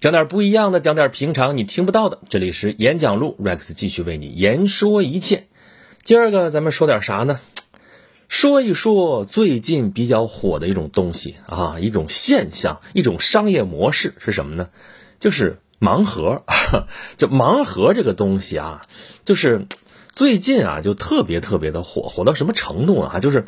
讲点不一样的，讲点平常你听不到的。这里是演讲录，Rex 继续为你言说一切。今儿个咱们说点啥呢？说一说最近比较火的一种东西啊，一种现象，一种商业模式是什么呢？就是盲盒。就盲盒这个东西啊，就是最近啊，就特别特别的火，火到什么程度啊？就是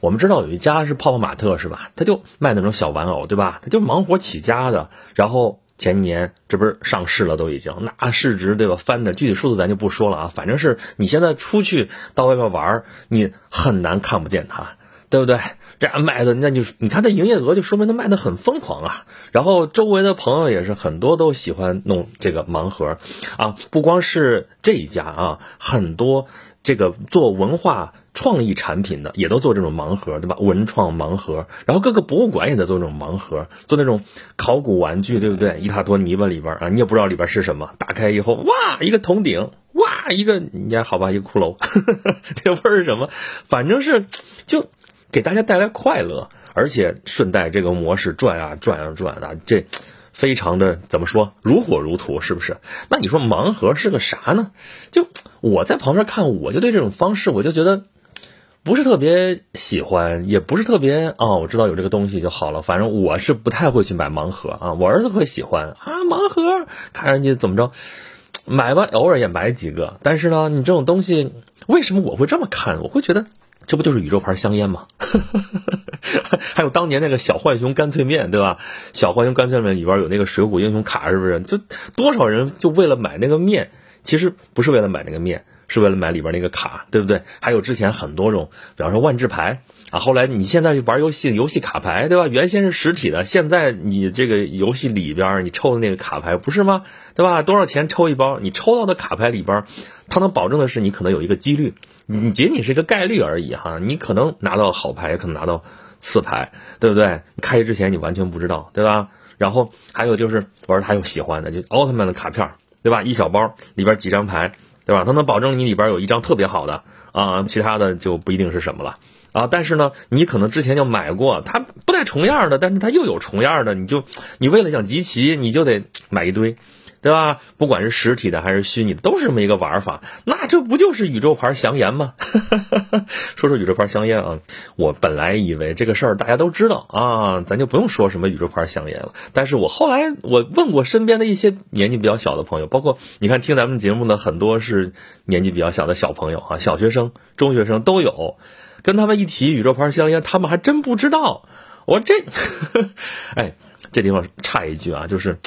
我们知道有一家是泡泡玛特是吧？他就卖那种小玩偶对吧？他就盲盒起家的，然后。前年这不是上市了，都已经那市值对吧？翻的具体数字咱就不说了啊，反正是你现在出去到外边玩，你很难看不见它，对不对？这样卖的，那就你看它营业额，就说明它卖的很疯狂啊。然后周围的朋友也是很多都喜欢弄这个盲盒啊，不光是这一家啊，很多这个做文化。创意产品的也都做这种盲盒，对吧？文创盲盒，然后各个博物馆也在做这种盲盒，做那种考古玩具，对不对？一大坨泥巴里边啊，你也不知道里边是什么。打开以后，哇，一个铜鼎，哇，一个你看好吧，一个骷髅，这味儿是什么？反正是就给大家带来快乐，而且顺带这个模式转啊转啊转啊，这非常的怎么说，如火如荼，是不是？那你说盲盒是个啥呢？就我在旁边看，我就对这种方式，我就觉得。不是特别喜欢，也不是特别哦，我知道有这个东西就好了。反正我是不太会去买盲盒啊。我儿子会喜欢啊，盲盒，看人家怎么着，买吧，偶尔也买几个。但是呢，你这种东西，为什么我会这么看？我会觉得这不就是宇宙牌香烟吗？还有当年那个小浣熊干脆面，对吧？小浣熊干脆面里边有那个水浒英雄卡，是不是？就多少人就为了买那个面，其实不是为了买那个面。是为了买里边那个卡，对不对？还有之前很多种，比方说万智牌啊，后来你现在玩游戏，游戏卡牌，对吧？原先是实体的，现在你这个游戏里边你抽的那个卡牌不是吗？对吧？多少钱抽一包？你抽到的卡牌里边，它能保证的是你可能有一个几率，你仅仅是一个概率而已哈。你可能拿到好牌，也可能拿到次牌，对不对？开之前你完全不知道，对吧？然后还有就是玩他有喜欢的，就奥特曼的卡片，对吧？一小包里边几张牌。对吧？它能保证你里边有一张特别好的啊，其他的就不一定是什么了啊。但是呢，你可能之前就买过，它不带重样的，但是它又有重样的，你就你为了想集齐，你就得买一堆。对吧？不管是实体的还是虚拟的，都是这么一个玩法。那这不就是宇宙牌香烟吗？说说宇宙牌香烟啊，我本来以为这个事儿大家都知道啊，咱就不用说什么宇宙牌香烟了。但是我后来我问过身边的一些年纪比较小的朋友，包括你看听咱们节目的很多是年纪比较小的小朋友啊，小学生、中学生都有。跟他们一提宇宙牌香烟，他们还真不知道。我这，哎，这地方差一句啊，就是。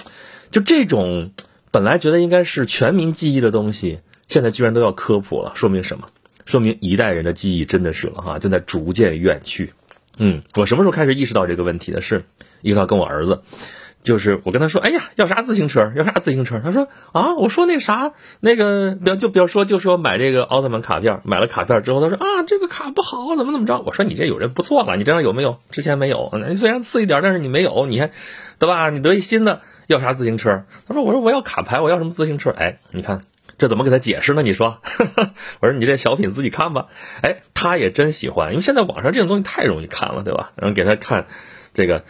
就这种本来觉得应该是全民记忆的东西，现在居然都要科普了，说明什么？说明一代人的记忆真的是了哈，正在逐渐远去。嗯，我什么时候开始意识到这个问题的？是意识到跟我儿子，就是我跟他说：“哎呀，要啥自行车？要啥自行车？”他说：“啊，我说那啥，那个，比就比如说，就说买这个奥特曼卡片，买了卡片之后，他说啊，这个卡不好，怎么怎么着？我说你这有人不错了，你这样有没有？之前没有，虽然次一点，但是你没有，你看，对吧？你得一新的。”要啥自行车？他说：“我说我要卡牌，我要什么自行车？”哎，你看这怎么给他解释呢？你说，我说你这小品自己看吧。哎，他也真喜欢，因为现在网上这种东西太容易看了，对吧？然后给他看这个，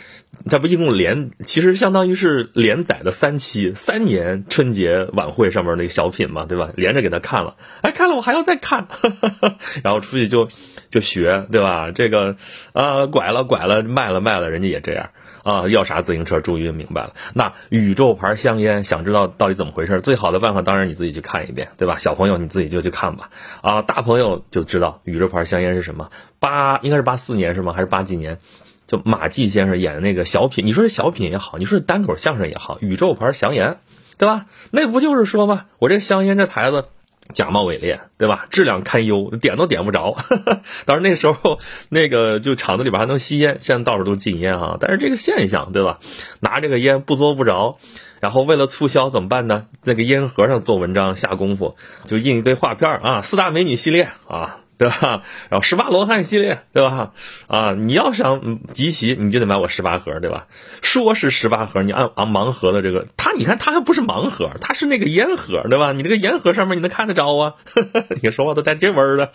他不一共连，其实相当于是连载的三期，三年春节晚会上面那个小品嘛，对吧？连着给他看了，哎，看了我还要再看，然后出去就就学，对吧？这个啊，拐了拐了，卖了卖了，人家也这样。啊，要啥自行车？终于明白了。那宇宙牌香烟，想知道到底怎么回事？最好的办法当然你自己去看一遍，对吧？小朋友你自己就去看吧。啊，大朋友就知道宇宙牌香烟是什么。八应该是八四年是吗？还是八几年？就马季先生演的那个小品，你说是小品也好，你说是单口相声也好，宇宙牌香烟，对吧？那不就是说吗？我这香烟这牌子。假冒伪劣，对吧？质量堪忧，点都点不着。当然那时候那个就厂子里边还能吸烟，现在到处都禁烟啊。但是这个现象，对吧？拿这个烟不作不着，然后为了促销怎么办呢？那个烟盒上做文章下功夫，就印一堆画片啊，四大美女系列啊。对吧？然后十八罗汉系列，对吧？啊，你要想集齐，你就得买我十八盒，对吧？说是十八盒，你按按盲盒的这个，它你看它还不是盲盒，它是那个烟盒，对吧？你这个烟盒上面你能看得着啊？你说话都带这味儿的，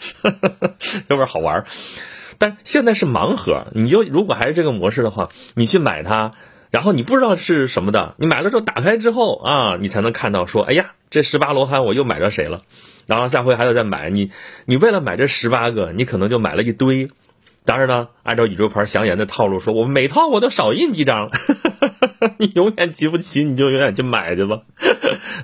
这味儿好玩。但现在是盲盒，你就如果还是这个模式的话，你去买它，然后你不知道是什么的，你买了之后打开之后啊，你才能看到说，哎呀，这十八罗汉我又买着谁了，然后下回还得再买。你你为了买这十八个，你可能就买了一堆。当然呢，按照宇宙牌祥言的套路说，我每套我都少印几张，你永远集不齐，你就永远去买去吧。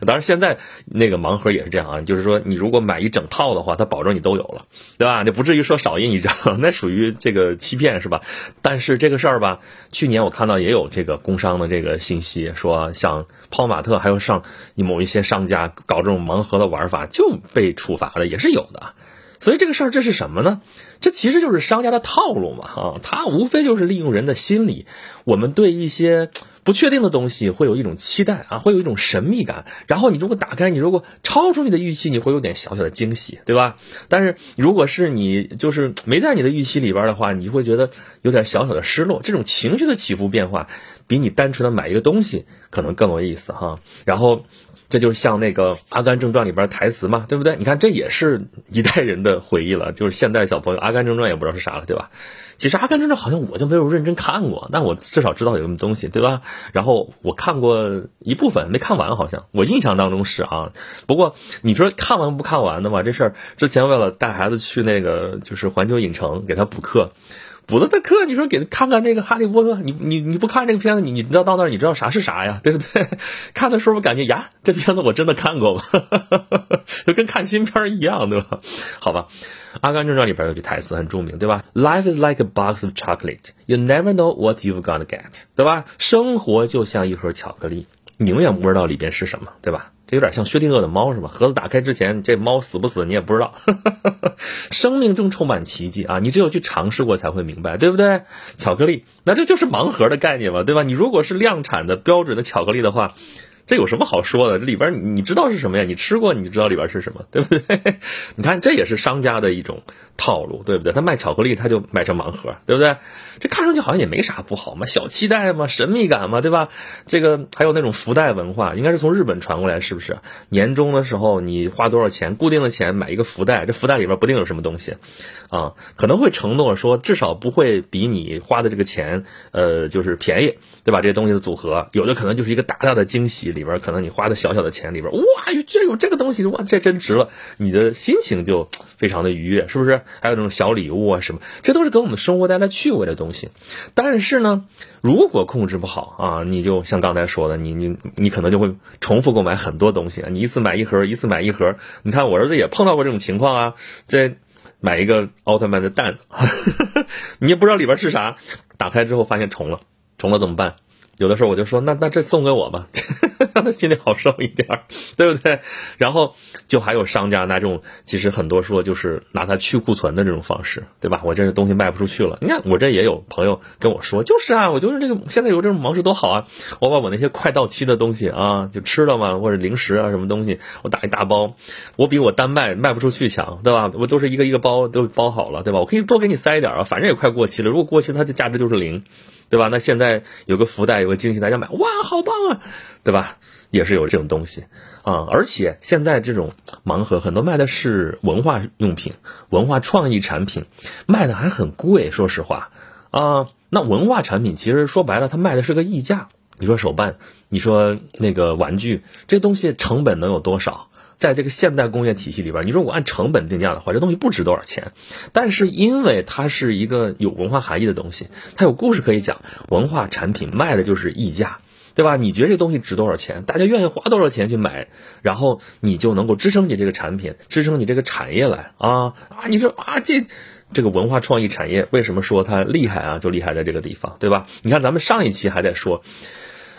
当然，现在那个盲盒也是这样啊，就是说你如果买一整套的话，它保证你都有了，对吧？你不至于说少印一张，那属于这个欺骗是吧？但是这个事儿吧，去年我看到也有这个工商的这个信息，说像泡玛特还有上某一些商家搞这种盲盒的玩法就被处罚了，也是有的。所以这个事儿这是什么呢？这其实就是商家的套路嘛，啊，他无非就是利用人的心理，我们对一些不确定的东西会有一种期待啊，会有一种神秘感。然后你如果打开，你如果超出你的预期，你会有点小小的惊喜，对吧？但是如果是你就是没在你的预期里边的话，你会觉得有点小小的失落。这种情绪的起伏变化，比你单纯的买一个东西可能更有意思哈。然后。这就像那个《阿甘正传》里边台词嘛，对不对？你看，这也是一代人的回忆了。就是现代小朋友，《阿甘正传》也不知道是啥了，对吧？其实《阿甘正传》好像我就没有认真看过，但我至少知道有什么东西，对吧？然后我看过一部分，没看完，好像我印象当中是啊。不过你说看完不看完的嘛？这事儿之前为了带孩子去那个就是环球影城给他补课。补了的课，你说给他看看那个《哈利波特》，你你你不看这个片子，你你知道到那儿你知道啥是啥呀，对不对？看的时候感觉呀，这片子我真的看过吗？就跟看新片一样，对吧？好吧，《阿甘正传》里边有句台词很著名，对吧？Life is like a box of chocolate, you never know what you've gonna get，对吧？生活就像一盒巧克力，你永远不知道里边是什么，对吧？这有点像薛定谔的猫是吧？盒子打开之前，这猫死不死你也不知道。生命中充满奇迹啊！你只有去尝试过才会明白，对不对？巧克力，那这就是盲盒的概念嘛，对吧？你如果是量产的标准的巧克力的话。这有什么好说的？这里边你知道是什么呀？你吃过，你就知道里边是什么，对不对？你看，这也是商家的一种套路，对不对？他卖巧克力，他就卖成盲盒，对不对？这看上去好像也没啥不好嘛，小期待嘛，神秘感嘛，对吧？这个还有那种福袋文化，应该是从日本传过来，是不是？年终的时候你花多少钱，固定的钱买一个福袋，这福袋里边不定有什么东西，啊，可能会承诺说至少不会比你花的这个钱，呃，就是便宜，对吧？这些东西的组合，有的可能就是一个大大的惊喜。里边可能你花的小小的钱里边，哇，居然有这个东西，哇，这真值了，你的心情就非常的愉悦，是不是？还有那种小礼物啊什么，这都是给我们生活带来趣味的东西。但是呢，如果控制不好啊，你就像刚才说的，你你你可能就会重复购买很多东西，你一次买一盒，一次买一盒。你看我儿子也碰到过这种情况啊，在买一个奥特曼的蛋，你也不知道里边是啥，打开之后发现重了，重了怎么办？有的时候我就说，那那这送给我吧，让 他心里好受一点，对不对？然后就还有商家拿这种，其实很多说就是拿它去库存的这种方式，对吧？我这东西卖不出去了，你看我这也有朋友跟我说，就是啊，我就是这个现在有这种模式多好啊，我把我那些快到期的东西啊，就吃了嘛，或者零食啊什么东西，我打一大包，我比我单卖卖不出去强，对吧？我都是一个一个包都包好了，对吧？我可以多给你塞一点啊，反正也快过期了，如果过期它的价值就是零。对吧？那现在有个福袋，有个惊喜，大家买，哇，好棒啊，对吧？也是有这种东西啊。而且现在这种盲盒很多卖的是文化用品、文化创意产品，卖的还很贵。说实话啊，那文化产品其实说白了，它卖的是个溢价。你说手办，你说那个玩具，这东西成本能有多少？在这个现代工业体系里边，你说我按成本定价的话，这东西不值多少钱。但是因为它是一个有文化含义的东西，它有故事可以讲，文化产品卖的就是溢价，对吧？你觉得这东西值多少钱，大家愿意花多少钱去买，然后你就能够支撑你这个产品，支撑你这个产业来啊啊！你说啊，这这个文化创意产业为什么说它厉害啊？就厉害在这个地方，对吧？你看咱们上一期还在说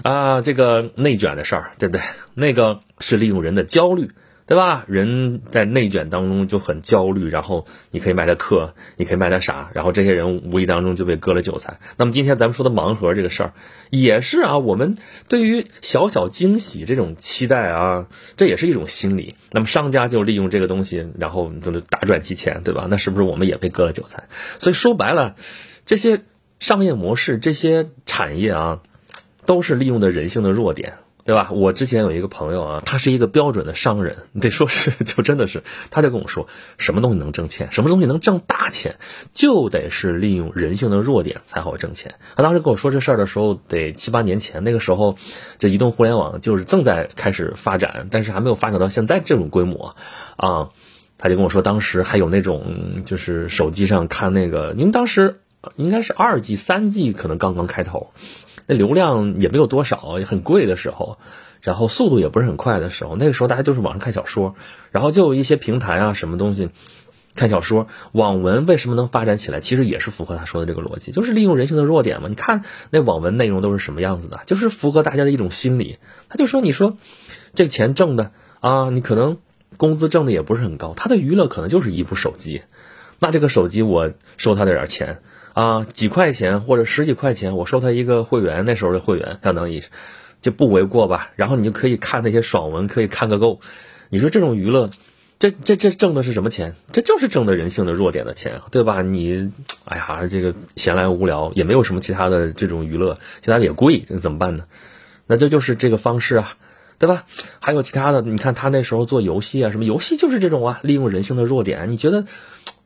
啊，这个内卷的事儿，对不对？那个是利用人的焦虑。对吧？人在内卷当中就很焦虑，然后你可以卖他课，你可以卖他啥，然后这些人无意当中就被割了韭菜。那么今天咱们说的盲盒这个事儿，也是啊，我们对于小小惊喜这种期待啊，这也是一种心理。那么商家就利用这个东西，然后就大赚其钱，对吧？那是不是我们也被割了韭菜？所以说白了，这些商业模式、这些产业啊，都是利用的人性的弱点。对吧？我之前有一个朋友啊，他是一个标准的商人，你得说是 就真的是，他就跟我说，什么东西能挣钱，什么东西能挣大钱，就得是利用人性的弱点才好挣钱。他当时跟我说这事儿的时候，得七八年前，那个时候这移动互联网就是正在开始发展，但是还没有发展到现在这种规模啊。他就跟我说，当时还有那种就是手机上看那个，因为当时应该是二 G、三 G 可能刚刚开头。那流量也没有多少，也很贵的时候，然后速度也不是很快的时候，那个时候大家就是网上看小说，然后就有一些平台啊，什么东西看小说，网文为什么能发展起来？其实也是符合他说的这个逻辑，就是利用人性的弱点嘛。你看那网文内容都是什么样子的，就是符合大家的一种心理。他就说，你说这个钱挣的啊，你可能工资挣的也不是很高，他的娱乐可能就是一部手机，那这个手机我收他点钱。啊，几块钱或者十几块钱，我收他一个会员，那时候的会员相当于就不为过吧。然后你就可以看那些爽文，可以看个够。你说这种娱乐，这这这挣的是什么钱？这就是挣的人性的弱点的钱，对吧？你，哎呀，这个闲来无聊，也没有什么其他的这种娱乐，其他的也贵，那怎么办呢？那这就是这个方式啊，对吧？还有其他的，你看他那时候做游戏啊，什么游戏就是这种啊，利用人性的弱点。你觉得？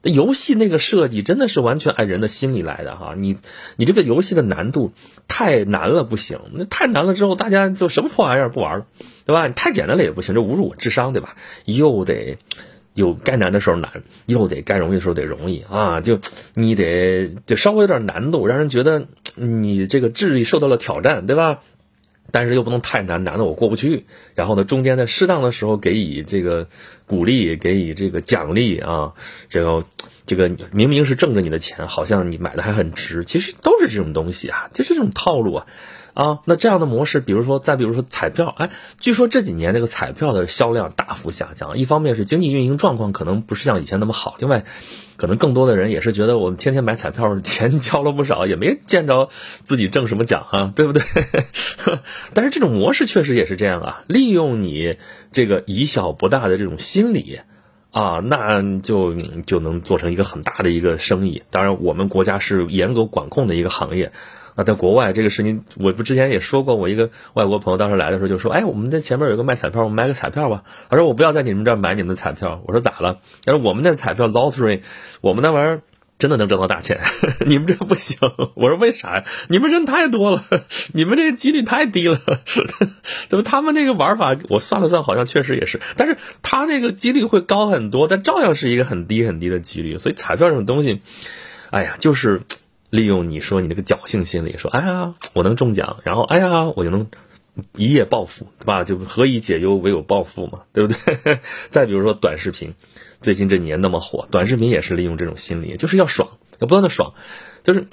游戏那个设计真的是完全按人的心理来的哈，你你这个游戏的难度太难了不行，那太难了之后大家就什么破玩意儿不玩了，对吧？你太简单了也不行，这侮辱我智商对吧？又得有该难的时候难，又得该容易的时候得容易啊，就你得就稍微有点难度，让人觉得你这个智力受到了挑战，对吧？但是又不能太难，难的我过不去。然后呢，中间在适当的时候给予这个鼓励，给予这个奖励啊。这个这个明明是挣着你的钱，好像你买的还很值，其实都是这种东西啊，就是这种套路啊。啊，那这样的模式，比如说，再比如说彩票，哎，据说这几年这个彩票的销量大幅下降，一方面是经济运营状况可能不是像以前那么好，另外，可能更多的人也是觉得我们天天买彩票，钱 交了不少，也没见着自己中什么奖啊，对不对？但是这种模式确实也是这样啊，利用你这个以小博大的这种心理，啊，那就就能做成一个很大的一个生意。当然，我们国家是严格管控的一个行业。啊，在国外这个事情，我不之前也说过，我一个外国朋友当时来的时候就说：“哎，我们在前面有一个卖彩票，我们买个彩票吧。”他说：“我不要在你们这儿买你们的彩票。”我说：“咋了？”他说：“我们那彩票 lottery，我们那玩意儿真的能挣到大钱，你们这不行。”我说：“为啥呀？你们人太多了，你们这个几率太低了。怎么他们那个玩法，我算了算，好像确实也是，但是他那个几率会高很多，但照样是一个很低很低的几率。所以彩票这种东西，哎呀，就是。”利用你说你那个侥幸心理，说哎呀我能中奖，然后哎呀我就能一夜暴富，对吧？就何以解忧，唯有暴富嘛，对不对？再比如说短视频，最近这几年那么火，短视频也是利用这种心理，就是要爽，要不断的爽，就是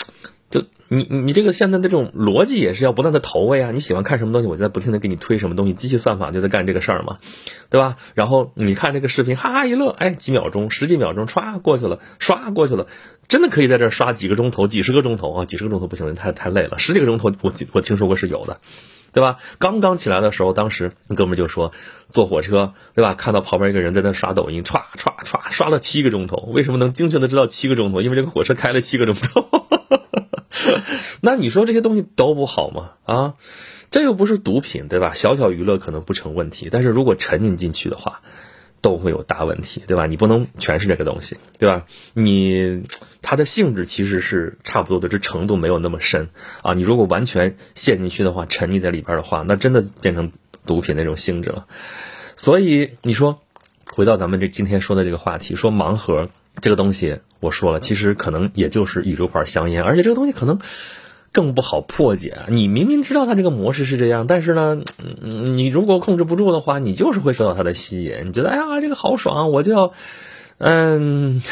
就你你这个现在的这种逻辑也是要不断的投喂啊，你喜欢看什么东西，我就在不停的给你推什么东西，机器算法就在干这个事儿嘛，对吧？然后你看这个视频，哈哈一乐，哎，几秒钟，十几秒钟，歘过去了，刷过去了。真的可以在这刷几个钟头、几十个钟头啊！几十个钟头不行，太太累了。十几个钟头，我我听说过是有的，对吧？刚刚起来的时候，当时哥们就说坐火车，对吧？看到旁边一个人在那刷抖音，歘歘歘，刷了七个钟头。为什么能精确的知道七个钟头？因为这个火车开了七个钟头。那你说这些东西都不好吗？啊，这又不是毒品，对吧？小小娱乐可能不成问题，但是如果沉浸进去的话。都会有大问题，对吧？你不能全是这个东西，对吧？你它的性质其实是差不多的，这程度没有那么深啊。你如果完全陷进去的话，沉溺在里边的话，那真的变成毒品那种性质了。所以你说，回到咱们这今天说的这个话题，说盲盒这个东西，我说了，其实可能也就是宇宙牌香烟，而且这个东西可能。更不好破解。你明明知道它这个模式是这样，但是呢，你如果控制不住的话，你就是会受到它的吸引。你觉得，哎呀，这个好爽，我就要，嗯，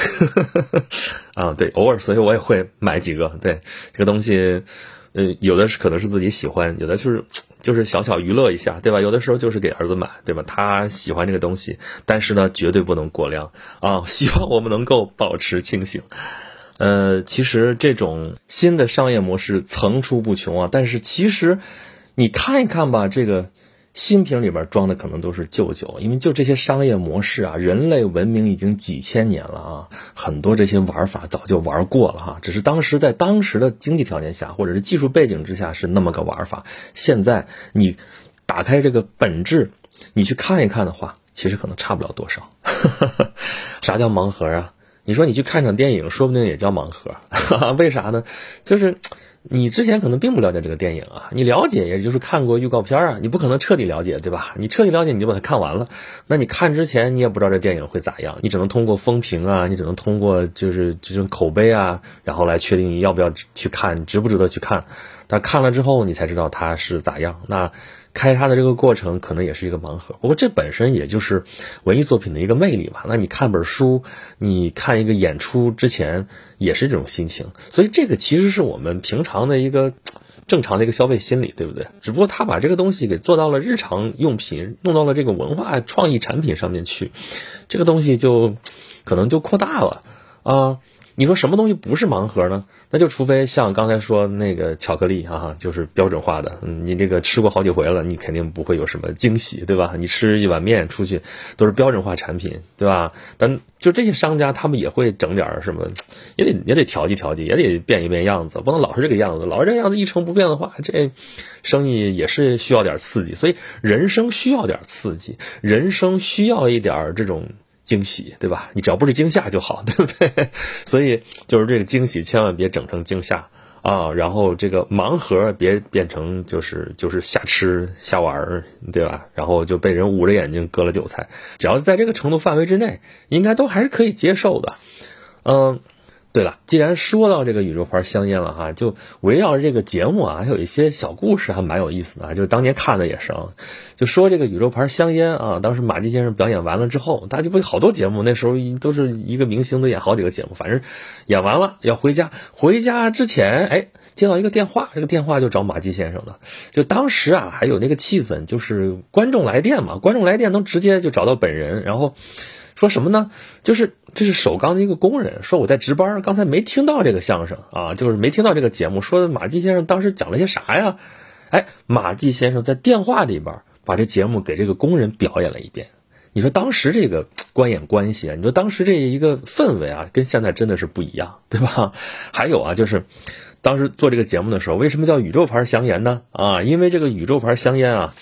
啊，对，偶尔，所以我也会买几个。对这个东西，呃，有的是可能是自己喜欢，有的就是就是小小娱乐一下，对吧？有的时候就是给儿子买，对吧？他喜欢这个东西，但是呢，绝对不能过量啊。希望我们能够保持清醒。呃，其实这种新的商业模式层出不穷啊。但是其实，你看一看吧，这个新瓶里边装的可能都是旧酒，因为就这些商业模式啊，人类文明已经几千年了啊，很多这些玩法早就玩过了哈。只是当时在当时的经济条件下，或者是技术背景之下是那么个玩法。现在你。打开这个本质，你去看一看的话，其实可能差不了多少。啥叫盲盒啊？你说你去看场电影，说不定也叫盲盒。为啥呢？就是。你之前可能并不了解这个电影啊，你了解也就是看过预告片啊，你不可能彻底了解，对吧？你彻底了解你就把它看完了，那你看之前你也不知道这电影会咋样，你只能通过风评啊，你只能通过就是这种口碑啊，然后来确定你要不要去看，值不值得去看。但看了之后你才知道它是咋样。那。开它的这个过程可能也是一个盲盒，不过这本身也就是文艺作品的一个魅力吧。那你看本书，你看一个演出之前也是这种心情，所以这个其实是我们平常的一个正常的一个消费心理，对不对？只不过他把这个东西给做到了日常用品，弄到了这个文化创意产品上面去，这个东西就可能就扩大了啊。你说什么东西不是盲盒呢？那就除非像刚才说那个巧克力啊，就是标准化的，你这个吃过好几回了，你肯定不会有什么惊喜，对吧？你吃一碗面出去都是标准化产品，对吧？但就这些商家，他们也会整点什么，也得也得调剂调剂，也得变一变样子，不能老是这个样子，老是这样子一成不变的话，这生意也是需要点刺激。所以人生需要点刺激，人生需要一点这种。惊喜，对吧？你只要不是惊吓就好，对不对？所以就是这个惊喜，千万别整成惊吓啊！然后这个盲盒别变成就是就是瞎吃瞎玩，对吧？然后就被人捂着眼睛割了韭菜。只要是在这个程度范围之内，应该都还是可以接受的，嗯。对了，既然说到这个宇宙牌香烟了哈，就围绕这个节目啊，还有一些小故事，还蛮有意思的啊。就是当年看的也是啊，就说这个宇宙牌香烟啊，当时马季先生表演完了之后，大家就不好多节目，那时候都是一个明星都演好几个节目，反正演完了要回家，回家之前哎接到一个电话，这个电话就找马季先生了。就当时啊还有那个气氛，就是观众来电嘛，观众来电能直接就找到本人，然后。说什么呢？就是这是首钢的一个工人说我在值班，刚才没听到这个相声啊，就是没听到这个节目。说马季先生当时讲了些啥呀？哎，马季先生在电话里边把这节目给这个工人表演了一遍。你说当时这个观演关系啊，你说当时这一个氛围啊，跟现在真的是不一样，对吧？还有啊，就是当时做这个节目的时候，为什么叫宇宙牌香烟呢？啊，因为这个宇宙牌香烟啊。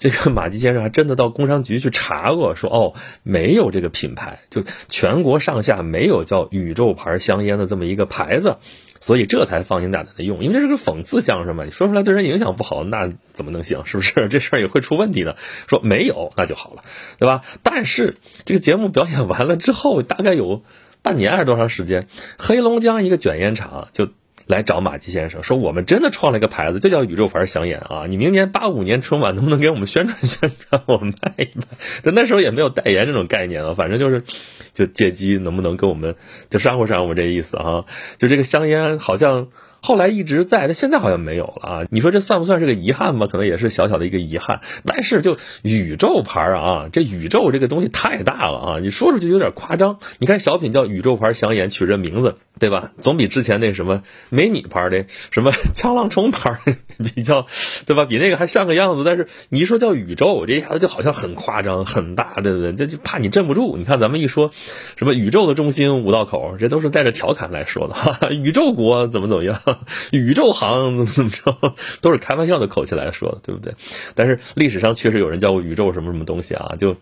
这个马季先生还真的到工商局去查过，说哦，没有这个品牌，就全国上下没有叫宇宙牌香烟的这么一个牌子，所以这才放心大胆的用，因为这是个讽刺相声嘛，你说出来对人影响不好，那怎么能行？是不是？这事儿也会出问题的。说没有那就好了，对吧？但是这个节目表演完了之后，大概有半年还是多长时间，黑龙江一个卷烟厂就。来找马季先生说：“我们真的创了一个牌子，就叫宇宙牌香烟啊！你明年八五年春晚能不能给我们宣传宣传，我们卖一卖？但 那时候也没有代言这种概念啊，反正就是，就借机能不能跟我们就商户商户这意思啊？就这个香烟好像。”后来一直在，但现在好像没有了啊！你说这算不算是个遗憾吧？可能也是小小的一个遗憾。但是就宇宙牌啊，这宇宙这个东西太大了啊！你说出去有点夸张。你看小品叫宇宙牌香烟，取这名字对吧？总比之前那什么美女牌的什么枪浪冲牌 比较对吧？比那个还像个样子。但是你一说叫宇宙，这一下子就好像很夸张、很大，对不对？这就怕你镇不住。你看咱们一说什么宇宙的中心五道口，这都是带着调侃来说的哈哈。宇宙国怎么怎么样？宇宙行怎么怎么着，都是开玩笑的口气来说的，对不对？但是历史上确实有人叫过宇宙什么什么东西啊？就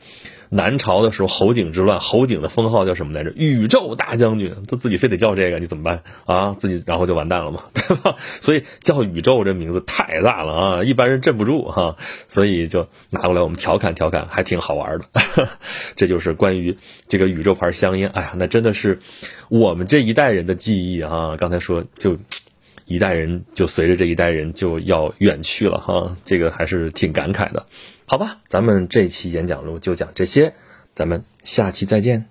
南朝的时候，侯景之乱，侯景的封号叫什么来着？宇宙大将军，他自己非得叫这个，你怎么办啊？自己然后就完蛋了嘛，对吧？所以叫宇宙这名字太大了啊，一般人镇不住哈，所以就拿过来我们调侃调侃，还挺好玩的。这就是关于这个宇宙牌香烟，哎呀，那真的是我们这一代人的记忆啊！刚才说就。一代人就随着这一代人就要远去了哈，这个还是挺感慨的，好吧？咱们这期演讲录就讲这些，咱们下期再见。